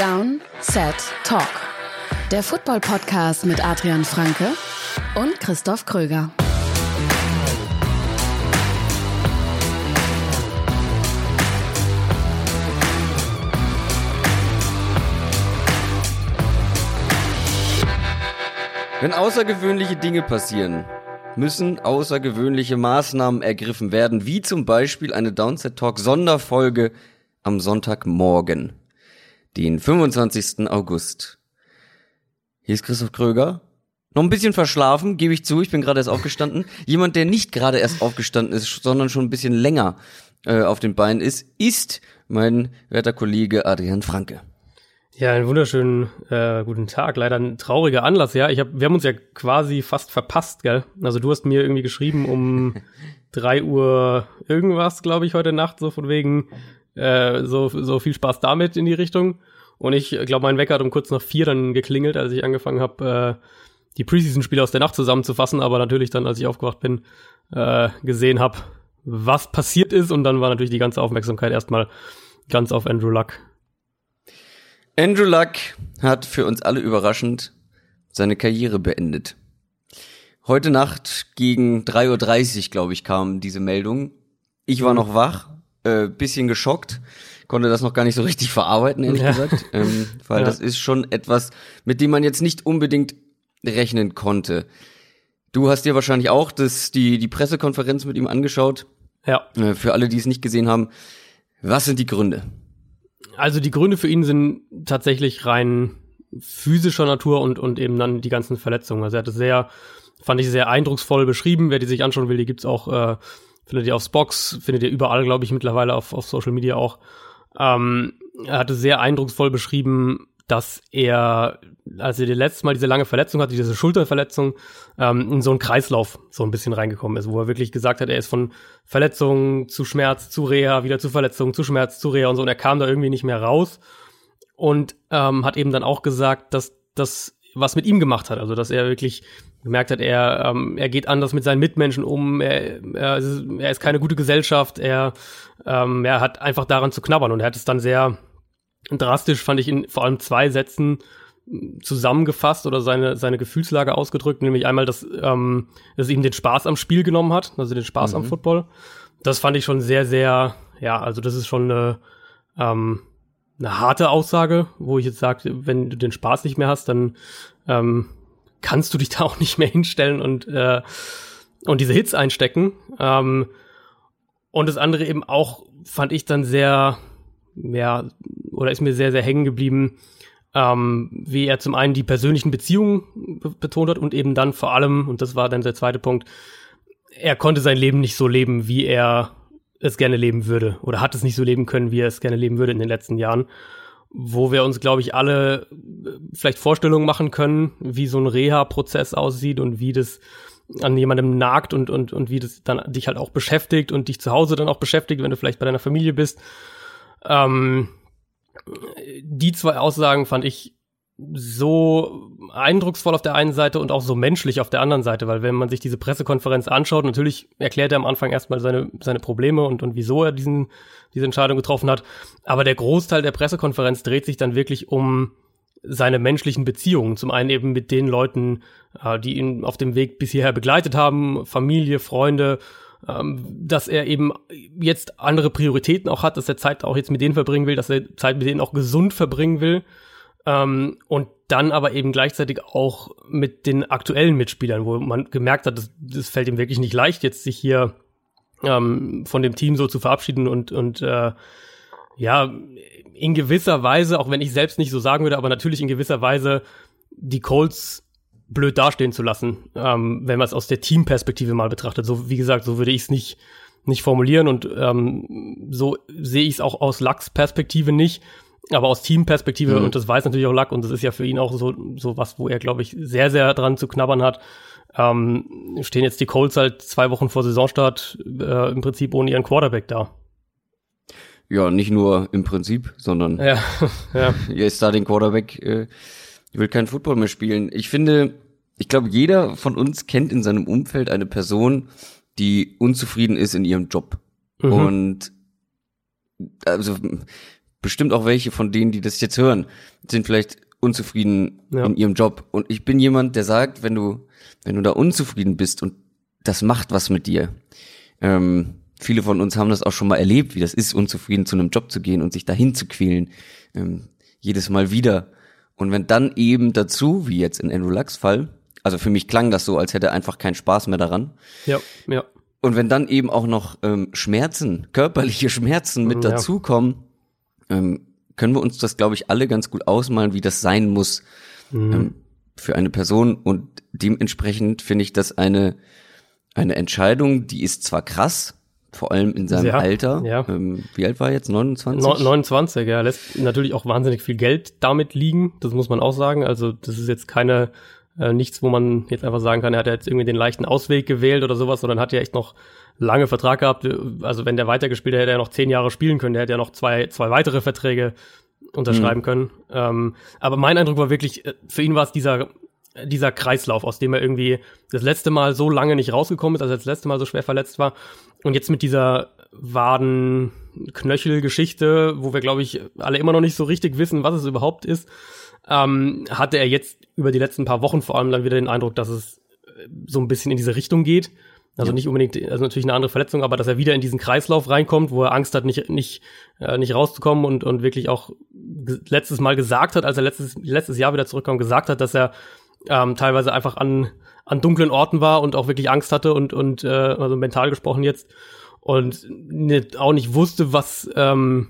Down, Set, Talk. Der Football-Podcast mit Adrian Franke und Christoph Kröger. Wenn außergewöhnliche Dinge passieren, müssen außergewöhnliche Maßnahmen ergriffen werden, wie zum Beispiel eine Downset Talk Sonderfolge am Sonntagmorgen, den 25. August. Hier ist Christoph Kröger. Noch ein bisschen verschlafen, gebe ich zu, ich bin gerade erst aufgestanden. Jemand, der nicht gerade erst aufgestanden ist, sondern schon ein bisschen länger äh, auf den Beinen ist, ist mein werter Kollege Adrian Franke. Ja, einen wunderschönen äh, guten Tag. Leider ein trauriger Anlass, ja. Ich hab, wir haben uns ja quasi fast verpasst, gell? Also du hast mir irgendwie geschrieben um drei Uhr irgendwas, glaube ich, heute Nacht, so von wegen äh, so, so viel Spaß damit in die Richtung. Und ich glaube, mein Wecker hat um kurz nach vier dann geklingelt, als ich angefangen habe, äh, die Preseason-Spiele aus der Nacht zusammenzufassen, aber natürlich dann, als ich aufgewacht bin, äh, gesehen habe, was passiert ist. Und dann war natürlich die ganze Aufmerksamkeit erstmal ganz auf Andrew Luck Andrew Luck hat für uns alle überraschend seine Karriere beendet. Heute Nacht gegen 3.30 Uhr, glaube ich, kam diese Meldung. Ich war noch wach, äh, bisschen geschockt, konnte das noch gar nicht so richtig verarbeiten, ehrlich ja. gesagt, ähm, weil ja. das ist schon etwas, mit dem man jetzt nicht unbedingt rechnen konnte. Du hast dir wahrscheinlich auch das, die, die Pressekonferenz mit ihm angeschaut. Ja. Äh, für alle, die es nicht gesehen haben, was sind die Gründe? Also die Gründe für ihn sind tatsächlich rein physischer Natur und, und eben dann die ganzen Verletzungen. Also er hat es sehr, fand ich sehr eindrucksvoll beschrieben. Wer die sich anschauen will, die gibt's auch, äh, findet ihr auf Spox, findet ihr überall, glaube ich, mittlerweile auf, auf Social Media auch. Ähm, er hatte sehr eindrucksvoll beschrieben, dass er, als er das letzte Mal diese lange Verletzung hatte, diese Schulterverletzung, ähm, in so einen Kreislauf so ein bisschen reingekommen ist, wo er wirklich gesagt hat, er ist von Verletzung zu Schmerz zu Reha, wieder zu Verletzung zu Schmerz zu Reha und so, und er kam da irgendwie nicht mehr raus und ähm, hat eben dann auch gesagt, dass das was mit ihm gemacht hat, also dass er wirklich gemerkt hat, er, ähm, er geht anders mit seinen Mitmenschen um, er, er, ist, er ist keine gute Gesellschaft, er, ähm, er hat einfach daran zu knabbern und er hat es dann sehr drastisch fand ich in vor allem zwei Sätzen zusammengefasst oder seine, seine Gefühlslage ausgedrückt, nämlich einmal, dass, ähm, dass ihm den Spaß am Spiel genommen hat, also den Spaß mhm. am Football. Das fand ich schon sehr, sehr, ja, also das ist schon eine, ähm, eine harte Aussage, wo ich jetzt sage, wenn du den Spaß nicht mehr hast, dann ähm, kannst du dich da auch nicht mehr hinstellen und, äh, und diese Hits einstecken. Ähm, und das andere eben auch, fand ich dann sehr, ja, oder ist mir sehr, sehr hängen geblieben, ähm, wie er zum einen die persönlichen Beziehungen betont hat und eben dann vor allem, und das war dann der zweite Punkt, er konnte sein Leben nicht so leben, wie er es gerne leben würde oder hat es nicht so leben können, wie er es gerne leben würde in den letzten Jahren, wo wir uns, glaube ich, alle äh, vielleicht Vorstellungen machen können, wie so ein Reha-Prozess aussieht und wie das an jemandem nagt und, und, und wie das dann dich halt auch beschäftigt und dich zu Hause dann auch beschäftigt, wenn du vielleicht bei deiner Familie bist. Ähm, die zwei Aussagen fand ich so eindrucksvoll auf der einen Seite und auch so menschlich auf der anderen Seite, weil wenn man sich diese Pressekonferenz anschaut, natürlich erklärt er am Anfang erstmal seine, seine Probleme und, und wieso er diesen, diese Entscheidung getroffen hat. Aber der Großteil der Pressekonferenz dreht sich dann wirklich um seine menschlichen Beziehungen. Zum einen eben mit den Leuten, äh, die ihn auf dem Weg bis hierher begleitet haben, Familie, Freunde, ähm, dass er eben jetzt andere Prioritäten auch hat, dass er Zeit auch jetzt mit denen verbringen will, dass er Zeit mit denen auch gesund verbringen will. Ähm, und dann aber eben gleichzeitig auch mit den aktuellen Mitspielern, wo man gemerkt hat, das fällt ihm wirklich nicht leicht, jetzt sich hier ähm, von dem Team so zu verabschieden und, und äh, ja, in gewisser Weise, auch wenn ich selbst nicht so sagen würde, aber natürlich in gewisser Weise die Colts blöd dastehen zu lassen, ähm, wenn man es aus der Teamperspektive mal betrachtet. So wie gesagt, so würde ich es nicht nicht formulieren und ähm, so sehe ich es auch aus Lachs Perspektive nicht, aber aus Teamperspektive mhm. und das weiß natürlich auch Lack und das ist ja für ihn auch so so was, wo er glaube ich sehr sehr dran zu knabbern hat. Ähm, stehen jetzt die Colts halt zwei Wochen vor Saisonstart äh, im Prinzip ohne ihren Quarterback da. Ja, nicht nur im Prinzip, sondern ja, ja. jetzt da den Quarterback äh, will kein Football mehr spielen. Ich finde, ich glaube, jeder von uns kennt in seinem Umfeld eine Person, die unzufrieden ist in ihrem Job. Mhm. Und also bestimmt auch welche von denen, die das jetzt hören, sind vielleicht unzufrieden ja. in ihrem Job. Und ich bin jemand, der sagt, wenn du, wenn du da unzufrieden bist und das macht was mit dir. Ähm, viele von uns haben das auch schon mal erlebt, wie das ist, unzufrieden zu einem Job zu gehen und sich dahin zu quälen. Ähm, jedes Mal wieder. Und wenn dann eben dazu, wie jetzt in Andrew Lux Fall, also für mich klang das so, als hätte er einfach keinen Spaß mehr daran. Ja, ja. Und wenn dann eben auch noch ähm, Schmerzen, körperliche Schmerzen mit ja. dazukommen, ähm, können wir uns das, glaube ich, alle ganz gut ausmalen, wie das sein muss mhm. ähm, für eine Person. Und dementsprechend finde ich das eine, eine Entscheidung, die ist zwar krass, vor allem in seinem ja, Alter. Ja. Ähm, wie alt war er jetzt? 29? No, 29, ja. Lässt natürlich auch wahnsinnig viel Geld damit liegen. Das muss man auch sagen. Also das ist jetzt keine äh, nichts, wo man jetzt einfach sagen kann, er hat jetzt irgendwie den leichten Ausweg gewählt oder sowas, sondern hat ja echt noch lange Vertrag gehabt. Also wenn der weitergespielt hätte, hätte er noch zehn Jahre spielen können. Der hätte ja noch zwei, zwei weitere Verträge unterschreiben mhm. können. Ähm, aber mein Eindruck war wirklich, äh, für ihn war es dieser, dieser Kreislauf, aus dem er irgendwie das letzte Mal so lange nicht rausgekommen ist, also das letzte Mal so schwer verletzt war. Und jetzt mit dieser Waden-Knöchel-Geschichte, wo wir, glaube ich, alle immer noch nicht so richtig wissen, was es überhaupt ist, ähm, hatte er jetzt über die letzten paar Wochen vor allem dann wieder den Eindruck, dass es äh, so ein bisschen in diese Richtung geht. Also ja. nicht unbedingt, also natürlich eine andere Verletzung, aber dass er wieder in diesen Kreislauf reinkommt, wo er Angst hat, nicht, nicht, äh, nicht rauszukommen und, und wirklich auch letztes Mal gesagt hat, als er letztes, letztes Jahr wieder zurückkam, gesagt hat, dass er ähm, teilweise einfach an, an dunklen Orten war und auch wirklich Angst hatte und, und äh, also mental gesprochen jetzt und nicht, auch nicht wusste, was, ähm,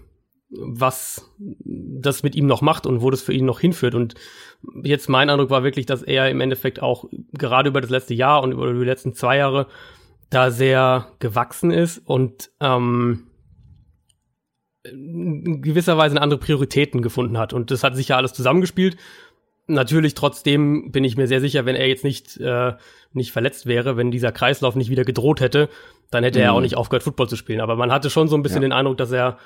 was das mit ihm noch macht und wo das für ihn noch hinführt. Und jetzt mein Eindruck war wirklich, dass er im Endeffekt auch gerade über das letzte Jahr und über die letzten zwei Jahre da sehr gewachsen ist und ähm, in gewisser Weise andere Prioritäten gefunden hat. Und das hat sich ja alles zusammengespielt. Natürlich trotzdem bin ich mir sehr sicher, wenn er jetzt nicht, äh, nicht verletzt wäre, wenn dieser Kreislauf nicht wieder gedroht hätte, dann hätte mhm. er auch nicht aufgehört, Football zu spielen. Aber man hatte schon so ein bisschen ja. den Eindruck, dass er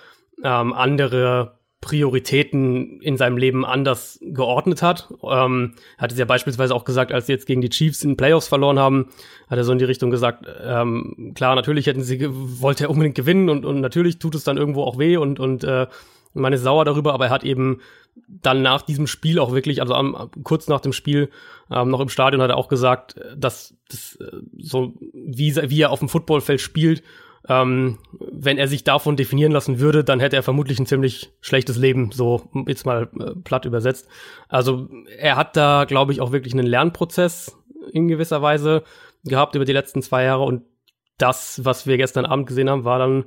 ähm, andere Prioritäten in seinem Leben anders geordnet hat. Ähm, hat es ja beispielsweise auch gesagt, als sie jetzt gegen die Chiefs in Playoffs verloren haben, hat er so in die Richtung gesagt, ähm, klar, natürlich hätten sie, wollte er unbedingt gewinnen und, und natürlich tut es dann irgendwo auch weh und, und äh, man ist sauer darüber, aber er hat eben dann nach diesem Spiel auch wirklich, also am, kurz nach dem Spiel, ähm, noch im Stadion hat er auch gesagt, dass, dass äh, so wie, wie er auf dem Footballfeld spielt ähm, wenn er sich davon definieren lassen würde, dann hätte er vermutlich ein ziemlich schlechtes Leben, so jetzt mal äh, platt übersetzt. Also er hat da, glaube ich, auch wirklich einen Lernprozess in gewisser Weise gehabt über die letzten zwei Jahre und das, was wir gestern Abend gesehen haben, war dann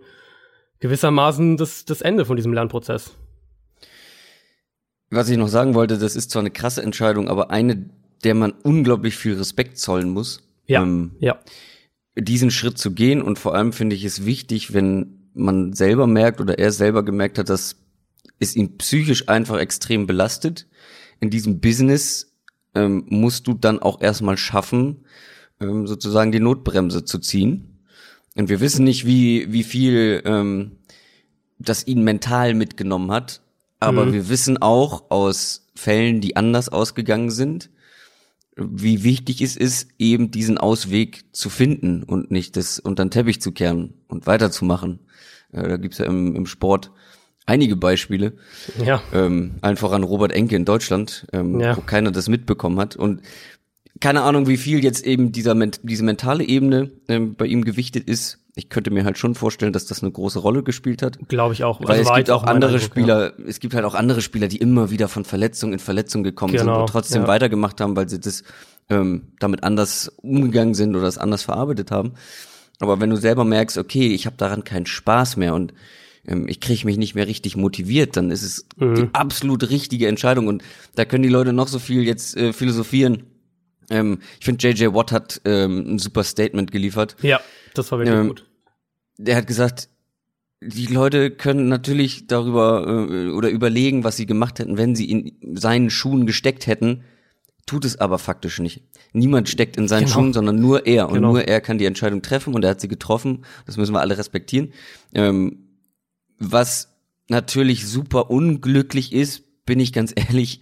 gewissermaßen das, das Ende von diesem Lernprozess. Was ich noch sagen wollte, das ist zwar eine krasse Entscheidung, aber eine, der man unglaublich viel Respekt zollen muss. Ja, ähm, ja diesen Schritt zu gehen. Und vor allem finde ich es wichtig, wenn man selber merkt oder er selber gemerkt hat, dass es ihn psychisch einfach extrem belastet. In diesem Business ähm, musst du dann auch erstmal schaffen, ähm, sozusagen die Notbremse zu ziehen. Und wir wissen nicht, wie, wie viel ähm, das ihn mental mitgenommen hat. Aber mhm. wir wissen auch aus Fällen, die anders ausgegangen sind, wie wichtig es ist, eben diesen Ausweg zu finden und nicht das unter den Teppich zu kehren und weiterzumachen. Äh, da gibt's ja im, im Sport einige Beispiele. Ja. Ähm, einfach an Robert Enke in Deutschland, ähm, ja. wo keiner das mitbekommen hat. Und keine Ahnung, wie viel jetzt eben dieser diese mentale Ebene ähm, bei ihm gewichtet ist ich könnte mir halt schon vorstellen, dass das eine große Rolle gespielt hat. Glaube ich auch. Weil also es gibt auch andere Eindruck, Spieler, ja. es gibt halt auch andere Spieler, die immer wieder von Verletzung in Verletzung gekommen genau, sind und trotzdem ja. weitergemacht haben, weil sie das ähm, damit anders umgegangen sind oder das anders verarbeitet haben. Aber wenn du selber merkst, okay, ich habe daran keinen Spaß mehr und ähm, ich kriege mich nicht mehr richtig motiviert, dann ist es mhm. die absolut richtige Entscheidung. Und da können die Leute noch so viel jetzt äh, philosophieren. Ähm, ich finde, JJ Watt hat ähm, ein super Statement geliefert. Ja, das war wirklich ähm, gut der hat gesagt, die Leute können natürlich darüber äh, oder überlegen, was sie gemacht hätten, wenn sie in seinen Schuhen gesteckt hätten, tut es aber faktisch nicht. Niemand steckt in seinen genau. Schuhen, sondern nur er. Und genau. nur er kann die Entscheidung treffen und er hat sie getroffen. Das müssen wir alle respektieren. Ähm, was natürlich super unglücklich ist, bin ich ganz ehrlich,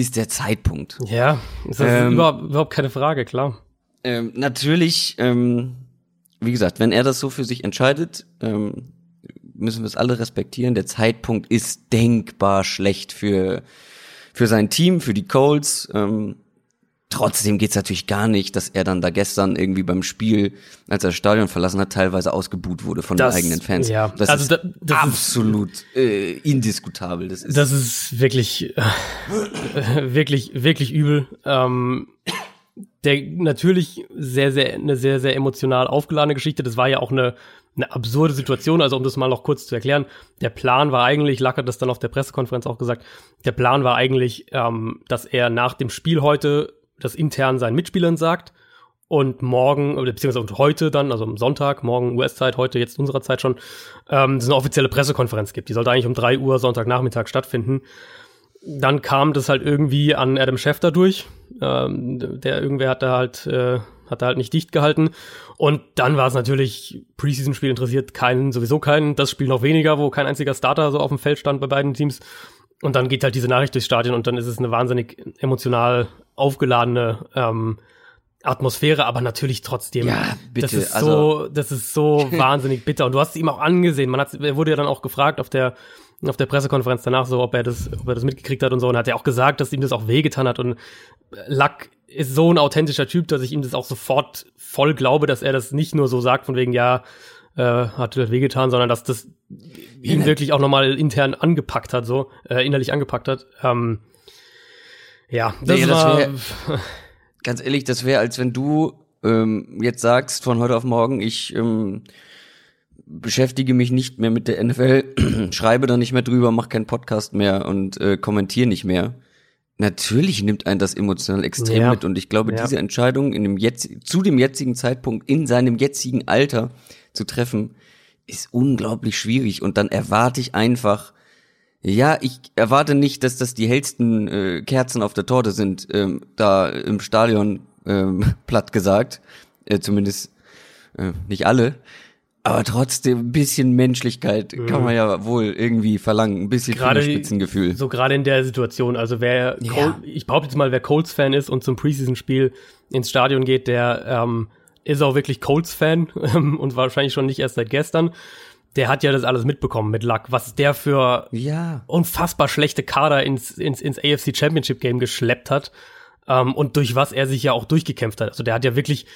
ist der Zeitpunkt. Ja, ist das ähm, überhaupt, überhaupt keine Frage, klar. Ähm, natürlich ähm, wie gesagt, wenn er das so für sich entscheidet, ähm, müssen wir es alle respektieren. Der Zeitpunkt ist denkbar schlecht für, für sein Team, für die Colts. Ähm, Trotzdem geht's natürlich gar nicht, dass er dann da gestern irgendwie beim Spiel, als er das Stadion verlassen hat, teilweise ausgebuht wurde von Das- den eigenen Fans. ja. Das Also ist da- das ist- absolut äh, indiskutabel. Das ist, Das ist wirklich, äh, wirklich, wirklich übel. Ähm, der natürlich sehr, sehr, eine sehr, sehr emotional aufgeladene Geschichte. Das war ja auch eine, eine absurde Situation. Also um das mal noch kurz zu erklären, der Plan war eigentlich, Lack hat das dann auf der Pressekonferenz auch gesagt, der Plan war eigentlich, ähm, dass er nach dem Spiel heute das intern seinen Mitspielern sagt und morgen, beziehungsweise heute dann, also am Sonntag, morgen US-Zeit, heute jetzt unserer Zeit schon, ähm, es eine offizielle Pressekonferenz gibt. Die sollte eigentlich um drei Uhr Sonntagnachmittag stattfinden. Dann kam das halt irgendwie an Adam Schefter durch. Ähm, der irgendwer hat da halt, äh, hat da halt nicht dicht gehalten. Und dann war es natürlich, Preseason-Spiel interessiert keinen, sowieso keinen. Das Spiel noch weniger, wo kein einziger Starter so auf dem Feld stand bei beiden Teams. Und dann geht halt diese Nachricht durchs Stadion und dann ist es eine wahnsinnig emotional aufgeladene ähm, Atmosphäre, aber natürlich trotzdem. Ja, bitte, Das ist also- so, das ist so wahnsinnig bitter. Und du hast es ihm auch angesehen. Man hat, er wurde ja dann auch gefragt auf der auf der Pressekonferenz danach so, ob er das, ob er das mitgekriegt hat und so. Und hat er auch gesagt, dass ihm das auch wehgetan hat. Und Luck ist so ein authentischer Typ, dass ich ihm das auch sofort voll glaube, dass er das nicht nur so sagt von wegen, ja, äh, hat das wehgetan, sondern dass das ihn wirklich auch nochmal intern angepackt hat, so, äh, innerlich angepackt hat. Ähm, ja, das Nee, das war, wär- ganz ehrlich, das wäre, als wenn du ähm, jetzt sagst von heute auf morgen, ich ähm, beschäftige mich nicht mehr mit der NFL, schreibe da nicht mehr drüber, mache keinen Podcast mehr und äh, kommentiere nicht mehr. Natürlich nimmt einen das emotional extrem Ja. mit und ich glaube, Ja. diese Entscheidung in dem jetzt, zu dem jetzigen Zeitpunkt in seinem jetzigen Alter zu treffen, ist unglaublich schwierig und dann erwarte ich einfach, ja, ich erwarte nicht, dass das die hellsten äh, Kerzen auf der Torte sind, ähm, da im Stadion ähm, platt gesagt, äh, zumindest äh, nicht alle. Aber trotzdem ein bisschen Menschlichkeit kann man ja wohl irgendwie verlangen, ein bisschen Mhm. Gerade Fingerspitzengefühl. So gerade in der Situation, also wer, Ja. Col ich behaupte jetzt mal, wer Colts-Fan ist und zum Preseason-Spiel ins Stadion geht, der ähm, ist auch wirklich Colts-Fan ähm, und wahrscheinlich schon nicht erst seit gestern. Der hat ja das alles mitbekommen mit Luck, was der für Ja. unfassbar schlechte Kader ins, ins, ins AFC Championship Game geschleppt hat ähm, und durch was er sich ja auch durchgekämpft hat. Also der hat ja wirklich,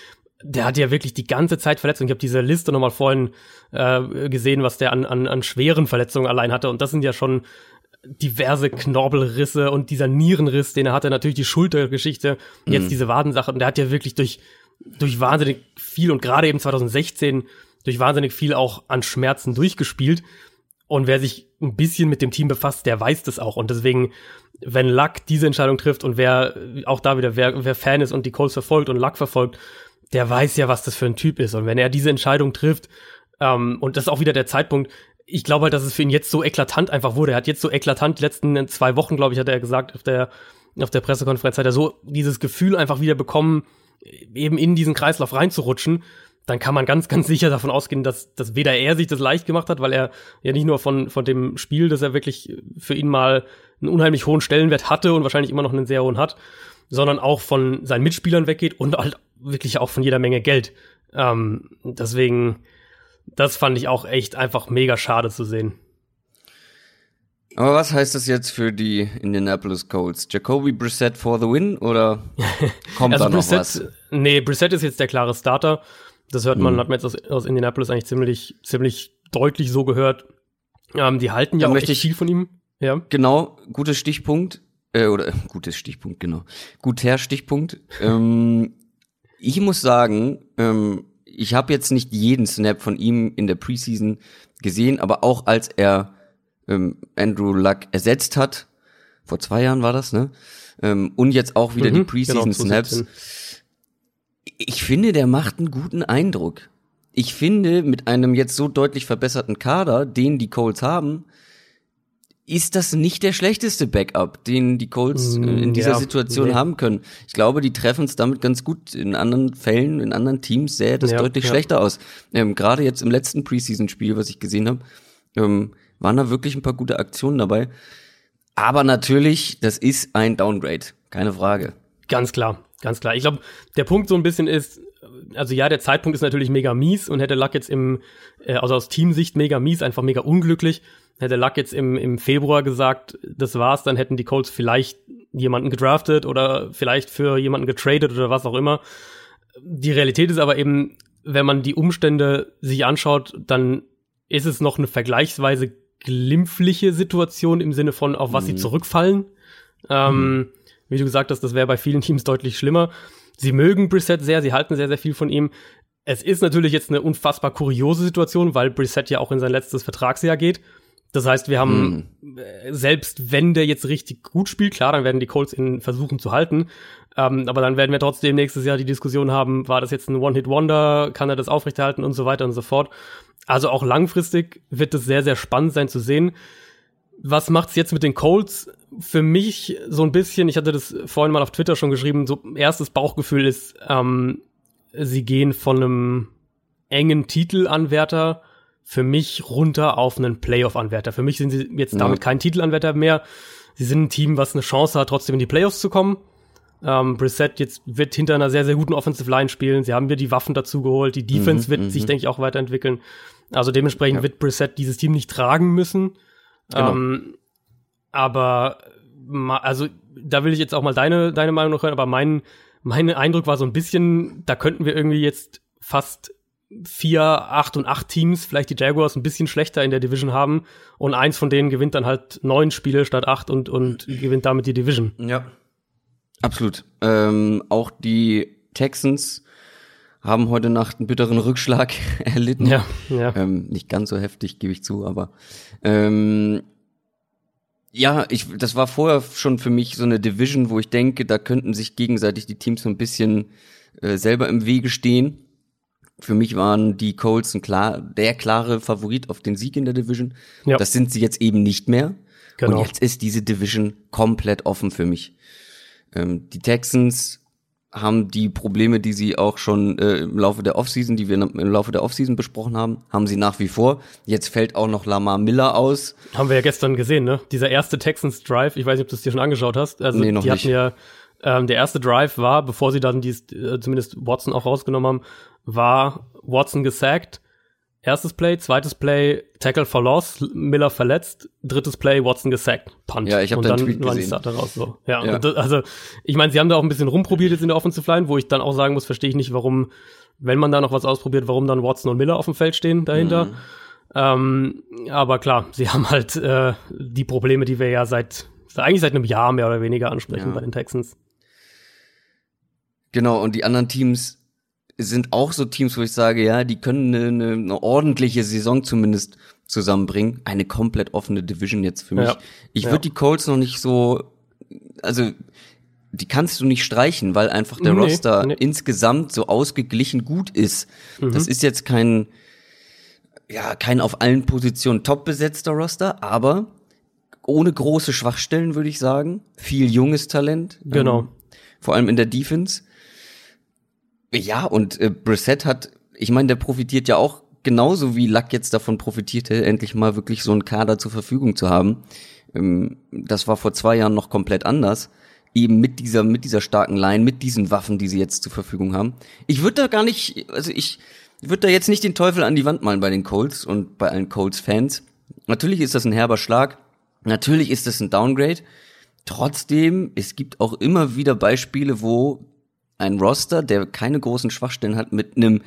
der hat ja wirklich die ganze Zeit Verletzungen. Ich habe diese Liste nochmal vorhin äh, gesehen, was der an, an, an schweren Verletzungen allein hatte und das sind ja schon diverse Knorpelrisse und dieser Nierenriss, den er hatte, natürlich die Schultergeschichte, jetzt diese Wadensache und der hat ja wirklich durch durch wahnsinnig viel und gerade eben 2016 durch wahnsinnig viel auch an Schmerzen durchgespielt. Und wer sich ein bisschen mit dem Team befasst, der weiß das auch. Und deswegen, wenn Luck diese Entscheidung trifft und wer auch da wieder, wer, wer Fan ist und die Colts verfolgt und Luck verfolgt, der weiß ja, was das für ein Typ ist. Und wenn er diese Entscheidung trifft, ähm, und das ist auch wieder der Zeitpunkt, ich glaube halt, dass es für ihn jetzt so eklatant einfach wurde. Er hat jetzt so eklatant, die letzten zwei Wochen, glaube ich, hat er gesagt, auf der, auf der Pressekonferenz hat er so dieses Gefühl einfach wieder bekommen, eben in diesen Kreislauf reinzurutschen, dann kann man ganz, ganz sicher davon ausgehen, dass, dass weder er sich das leicht gemacht hat, weil er ja nicht nur von, von dem Spiel, das er wirklich für ihn mal einen unheimlich hohen Stellenwert hatte und wahrscheinlich immer noch einen sehr hohen hat, sondern auch von seinen Mitspielern weggeht und halt wirklich auch von jeder Menge Geld. Ähm, deswegen, das fand ich auch echt einfach mega schade zu sehen. Aber was heißt das jetzt für die Indianapolis Colts? Jacoby Brissett for the win oder kommt da noch was? Also nee, Brissett ist jetzt der klare Starter. Das hört Mhm. man, hat man jetzt aus, aus Indianapolis eigentlich ziemlich, ziemlich deutlich so gehört. Ähm, die halten ja Da auch möchte echt ich- viel von ihm. Ja. Genau, guter Stichpunkt. Äh, oder äh, gutes Stichpunkt, genau. Guter Stichpunkt. ähm, ich muss sagen, ähm, ich habe jetzt nicht jeden Snap von ihm in der Preseason gesehen, aber auch als er ähm, Andrew Luck ersetzt hat, vor zwei Jahren war das, ne? Ähm, und jetzt auch wieder die Mhm, Preseason genau, Snaps. 2017. Ich finde, der macht einen guten Eindruck. Ich finde, mit einem jetzt so deutlich verbesserten Kader, den die Colts haben, ist das nicht der schlechteste Backup, den die Colts äh, in Mm, dieser ja, Situation nee. haben können. Ich glaube, die treffen es damit ganz gut. In anderen Fällen, in anderen Teams sähe das Ja, deutlich ja. schlechter aus. Ähm, Gerade jetzt im letzten Preseason-Spiel, was ich gesehen habe, ähm, waren da wirklich ein paar gute Aktionen dabei. Aber natürlich, das ist ein Downgrade, keine Frage. Ganz klar, ganz klar. Ich glaube, der Punkt so ein bisschen ist, also ja, der Zeitpunkt ist natürlich mega mies und hätte Luck jetzt im, äh, also aus Teamsicht mega mies, einfach mega unglücklich. Hätte Luck jetzt im, im Februar gesagt, das war's, dann hätten die Colts vielleicht jemanden gedraftet oder vielleicht für jemanden getradet oder was auch immer. Die Realität ist aber eben, wenn man die Umstände sich anschaut, dann ist es noch eine vergleichsweise glimpfliche Situation im Sinne von, auf was mhm. sie zurückfallen. Ähm, mhm. Wie du gesagt hast, das wäre bei vielen Teams deutlich schlimmer. Sie mögen Brissett sehr, sie halten sehr, sehr viel von ihm. Es ist natürlich jetzt eine unfassbar kuriose Situation, weil Brissett ja auch in sein letztes Vertragsjahr geht. Das heißt, wir haben, hm. selbst wenn der jetzt richtig gut spielt, klar, dann werden die Colts ihn versuchen zu halten. Ähm, aber dann werden wir trotzdem nächstes Jahr die Diskussion haben, war das jetzt ein One-Hit-Wonder, kann er das aufrechterhalten und so weiter und so fort. Also auch langfristig wird es sehr, sehr spannend sein zu sehen. Was macht's jetzt mit den Colts? Für mich so ein bisschen, ich hatte das vorhin mal auf Twitter schon geschrieben, so erstes Bauchgefühl ist, ähm, sie gehen von einem engen Titelanwärter für mich runter auf einen Playoff-Anwärter. Für mich sind sie jetzt damit kein Titelanwärter mehr. Sie sind ein Team, was eine Chance hat, trotzdem in die Playoffs zu kommen. Ähm, Brissett jetzt wird hinter einer sehr, sehr guten Offensive Line spielen. Sie haben wir die Waffen dazu geholt. Die Defense mhm, wird sich, mhm. denke ich, auch weiterentwickeln. Also dementsprechend ja. wird Brissett dieses Team nicht tragen müssen. Genau. Ähm, aber also da will ich jetzt auch mal deine, deine Meinung noch hören, aber mein, mein Eindruck war so ein bisschen, da könnten wir irgendwie jetzt fast vier, acht und acht Teams, vielleicht die Jaguars ein bisschen schlechter in der Division haben und eins von denen gewinnt dann halt neun Spiele statt acht und, und gewinnt damit die Division. Ja. Absolut. Ähm, auch die Texans haben heute Nacht einen bitteren Rückschlag erlitten. Ja, ja. Ähm, nicht ganz so heftig, gebe ich zu, aber ähm, ja, ich, das war vorher schon für mich so eine Division, wo ich denke, da könnten sich gegenseitig die Teams so ein bisschen äh, selber im Wege stehen. Für mich waren die Colts ein klar, der klare Favorit auf den Sieg in der Division. Ja. Das sind sie jetzt eben nicht mehr. Genau. Und jetzt ist diese Division komplett offen für mich. Ähm, die Texans haben die Probleme, die sie auch schon äh, im Laufe der Offseason, die wir im Laufe der Offseason besprochen haben, haben sie nach wie vor. Jetzt fällt auch noch Lamar Miller aus. Haben wir ja gestern gesehen, ne? Dieser erste Texans Drive, ich weiß nicht, ob du es dir schon angeschaut hast. Also nee, noch die nicht. hatten ja ähm, der erste Drive war, bevor sie dann dies, äh, zumindest Watson auch rausgenommen haben, war Watson gesackt, Erstes Play, zweites Play, Tackle for Loss, Miller verletzt, drittes Play, Watson gesackt, Punch. Ja, ich habe den Tweet gesehen. Die raus, so. Ja, ja. Das, also ich meine, sie haben da auch ein bisschen rumprobiert jetzt in der Offensive Line, wo ich dann auch sagen muss, verstehe ich nicht, warum, wenn man da noch was ausprobiert, warum dann Watson und Miller auf dem Feld stehen dahinter. Mhm. Ähm, aber klar, sie haben halt äh, die Probleme, die wir ja seit eigentlich seit einem Jahr mehr oder weniger ansprechen ja. bei den Texans. Genau, und die anderen Teams sind auch so Teams, wo ich sage, ja, die können eine, eine, ordentliche Saison zumindest zusammenbringen. Eine komplett offene Division jetzt für mich. Ja. Ich würde ja. die Colts noch nicht so, also die kannst du nicht streichen, weil einfach der nee, Roster nee. insgesamt so ausgeglichen gut ist. Mhm. Das ist jetzt kein, ja, kein auf allen Positionen top besetzter Roster, aber ohne große Schwachstellen, würde ich sagen. Viel junges Talent. Genau. Ähm, vor allem in der Defense. Ja, und äh, Brissett hat, ich meine, der profitiert ja auch genauso wie Luck jetzt davon profitierte, endlich mal wirklich so einen Kader zur Verfügung zu haben. Ähm, das war vor zwei Jahren noch komplett anders. Eben mit dieser, mit dieser starken Line, mit diesen Waffen, die sie jetzt zur Verfügung haben. Ich würde da gar nicht, also ich würde da jetzt nicht den Teufel an die Wand malen bei den Colts und bei allen Colts-Fans. Natürlich ist das ein herber Schlag. Natürlich ist das ein Downgrade. Trotzdem, es gibt auch immer wieder Beispiele, wo ein Roster, der keine großen Schwachstellen hat, mit einem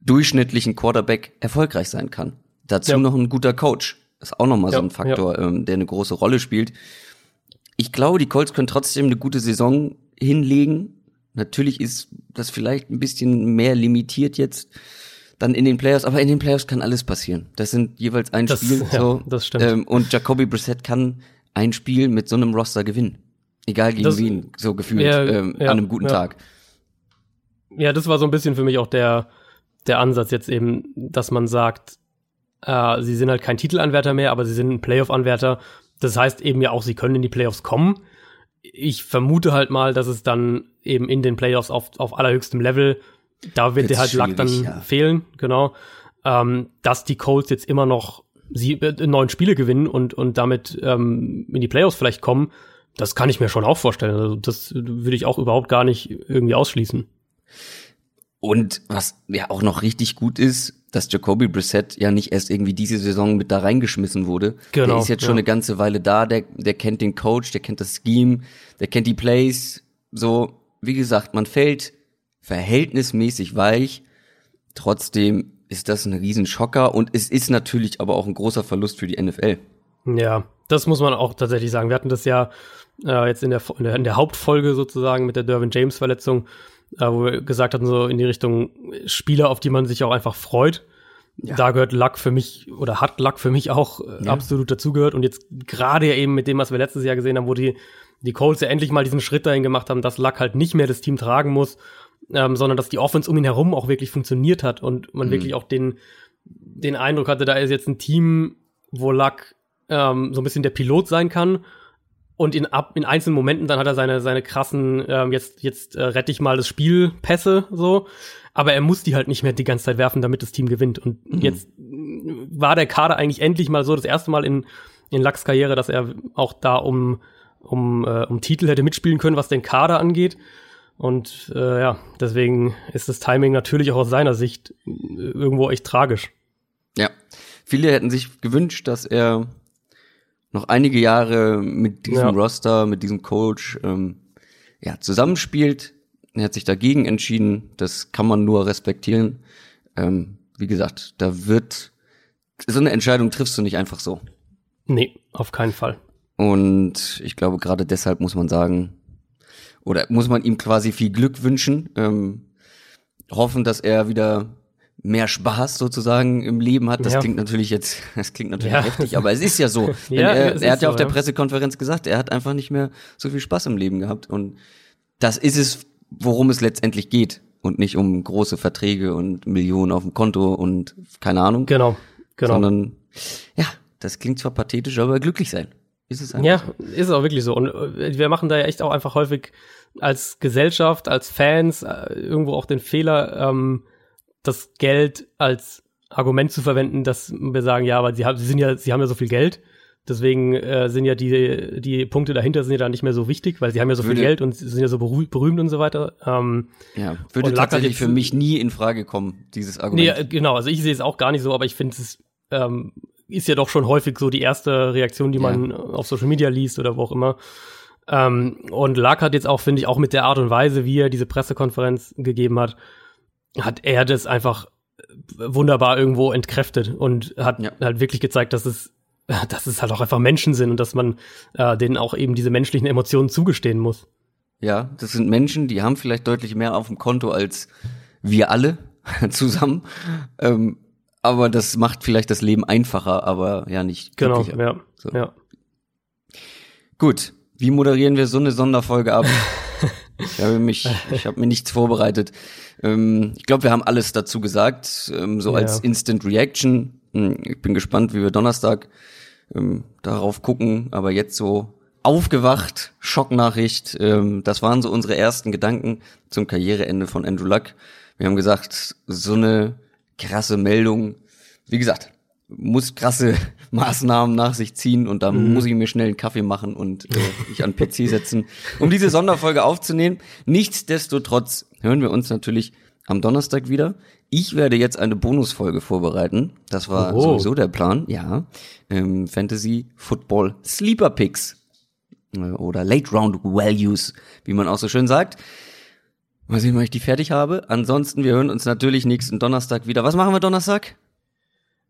durchschnittlichen Quarterback erfolgreich sein kann. Dazu ja. noch ein guter Coach. ist auch nochmal ja, so ein Faktor, ja. ähm, der eine große Rolle spielt. Ich glaube, die Colts können trotzdem eine gute Saison hinlegen. Natürlich ist das vielleicht ein bisschen mehr limitiert jetzt dann in den Playoffs, aber in den Playoffs kann alles passieren. Das sind jeweils ein das, Spiel. so, das stimmt. Ähm, und Jacoby Brissett kann ein Spiel mit so einem Roster gewinnen. Egal gegen das, wen, so gefühlt, ähm, an einem guten Tag ja, das war so ein bisschen für mich auch der, der Ansatz jetzt eben, dass man sagt, äh, sie sind halt kein Titelanwärter mehr, aber sie sind ein Playoff-Anwärter. Das heißt eben ja auch, sie können in die Playoffs kommen. Ich vermute halt mal, dass es dann eben in den Playoffs auf, auf allerhöchstem Level, da wird der halt Lack dann ja. fehlen, genau. Ähm, dass die Colts jetzt immer noch sie, äh, neun Spiele gewinnen und, und damit ähm, in die Playoffs vielleicht kommen, das kann ich mir schon auch vorstellen. Also das würde ich auch überhaupt gar nicht irgendwie ausschließen. Und was ja auch noch richtig gut ist, dass Jacoby Brissett ja nicht erst irgendwie diese Saison mit da reingeschmissen wurde. Genau, der ist jetzt schon ja. eine ganze Weile da, der, der kennt den Coach, der kennt das Scheme, der kennt die Plays. So, wie gesagt, man fällt verhältnismäßig weich. Trotzdem ist das ein Riesenschocker und es ist natürlich aber auch ein großer Verlust für die NFL. Ja, das muss man auch tatsächlich sagen. Wir hatten das ja äh, jetzt in der, in der, in der Hauptfolge sozusagen mit der Dervin James Verletzung wo wir gesagt hatten, so in die Richtung Spieler, auf die man sich auch einfach freut. Ja. Da gehört Luck für mich oder hat Luck für mich auch äh, ja. absolut dazugehört. Und jetzt gerade ja eben mit dem, was wir letztes Jahr gesehen haben, wo die, die Colts ja endlich mal diesen Schritt dahin gemacht haben, dass Luck halt nicht mehr das Team tragen muss, ähm, sondern dass die Offense um ihn herum auch wirklich funktioniert hat und man mhm. wirklich auch den, den Eindruck hatte, da ist jetzt ein Team, wo Luck ähm, so ein bisschen der Pilot sein kann und in, ab, in einzelnen Momenten dann hat er seine, seine krassen, ähm, jetzt, jetzt äh, rette ich mal das Spiel, Pässe, so. Aber er muss die halt nicht mehr die ganze Zeit werfen, damit das Team gewinnt. Und mhm. jetzt war der Kader eigentlich endlich mal so das erste Mal in, in Lachs Karriere, dass er auch da um, um, äh, um Titel hätte mitspielen können, was den Kader angeht. Und äh, ja, deswegen ist das Timing natürlich auch aus seiner Sicht äh, irgendwo echt tragisch. Ja, viele hätten sich gewünscht, dass er noch einige Jahre mit diesem ja. Roster, mit diesem Coach ähm, ja, zusammenspielt. Er hat sich dagegen entschieden. Das kann man nur respektieren. Ähm, wie gesagt, da wird so eine Entscheidung triffst du nicht einfach so. Nee, auf keinen Fall. Und ich glaube, gerade deshalb muss man sagen, oder muss man ihm quasi viel Glück wünschen, ähm, hoffen, dass er wieder mehr Spaß sozusagen im Leben hat. Das ja. klingt natürlich jetzt, das klingt natürlich ja. heftig, aber es ist ja so. ja, er, er hat ja so, auf der Pressekonferenz gesagt, er hat einfach nicht mehr so viel Spaß im Leben gehabt. Und das ist es, worum es letztendlich geht. Und nicht um große Verträge und Millionen auf dem Konto und keine Ahnung. Genau, genau. Sondern, ja, das klingt zwar pathetisch, aber glücklich sein. Ist es einfach Ja, so. ist es auch wirklich so. Und äh, wir machen da ja echt auch einfach häufig als Gesellschaft, als Fans äh, irgendwo auch den Fehler, ähm, das Geld als Argument zu verwenden, dass wir sagen, ja, aber sie haben, sie sind ja, sie haben ja so viel Geld. Deswegen äh, sind ja die, die Punkte dahinter sind ja dann nicht mehr so wichtig, weil sie haben ja so würde, viel Geld und sind ja so berühmt und so weiter. Ähm, ja, würde tatsächlich jetzt, für mich nie in Frage kommen, dieses Argument. Nee, genau, also ich sehe es auch gar nicht so, aber ich finde es ähm, ist ja doch schon häufig so die erste Reaktion, die man ja. auf Social Media liest oder wo auch immer. Ähm, und Lack hat jetzt auch, finde ich, auch mit der Art und Weise, wie er diese Pressekonferenz gegeben hat, hat er das einfach wunderbar irgendwo entkräftet und hat ja. halt wirklich gezeigt, dass es, dass es halt auch einfach Menschen sind und dass man äh, denen auch eben diese menschlichen Emotionen zugestehen muss. Ja, das sind Menschen, die haben vielleicht deutlich mehr auf dem Konto als wir alle zusammen. Ähm, aber das macht vielleicht das Leben einfacher, aber ja nicht. Genau, ja, so. ja. Gut, wie moderieren wir so eine Sonderfolge ab? ich habe mich, ich habe mir nichts vorbereitet. Ähm, ich glaube, wir haben alles dazu gesagt, ähm, so ja. als Instant Reaction. Hm, ich bin gespannt, wie wir Donnerstag ähm, darauf gucken, aber jetzt so aufgewacht, Schocknachricht. Ähm, das waren so unsere ersten Gedanken zum Karriereende von Andrew Luck. Wir haben gesagt, so eine krasse Meldung. Wie gesagt, muss krasse Maßnahmen nach sich ziehen und dann mhm. muss ich mir schnell einen Kaffee machen und äh, mich an PC setzen, um diese Sonderfolge aufzunehmen. Nichtsdestotrotz hören wir uns natürlich am Donnerstag wieder. Ich werde jetzt eine Bonusfolge vorbereiten. Das war oh. sowieso der Plan, ja. Ähm, Fantasy Football Sleeper Picks äh, oder Late Round Values, wie man auch so schön sagt. Mal sehen, wann ich die fertig habe. Ansonsten, wir hören uns natürlich nächsten Donnerstag wieder. Was machen wir Donnerstag?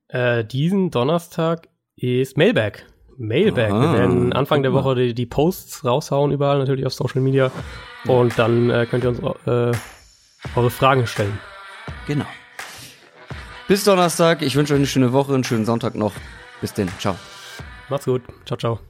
Äh, diesen Donnerstag ist Mailbag. Mailbag. Aha, wir werden Anfang der Woche die, die, Posts raushauen, überall natürlich auf Social Media. Und dann äh, könnt ihr uns äh, eure Fragen stellen. Genau. Bis Donnerstag. Ich wünsche euch eine schöne Woche, einen schönen Sonntag noch. Bis denn. Ciao. Macht's gut. Ciao, ciao.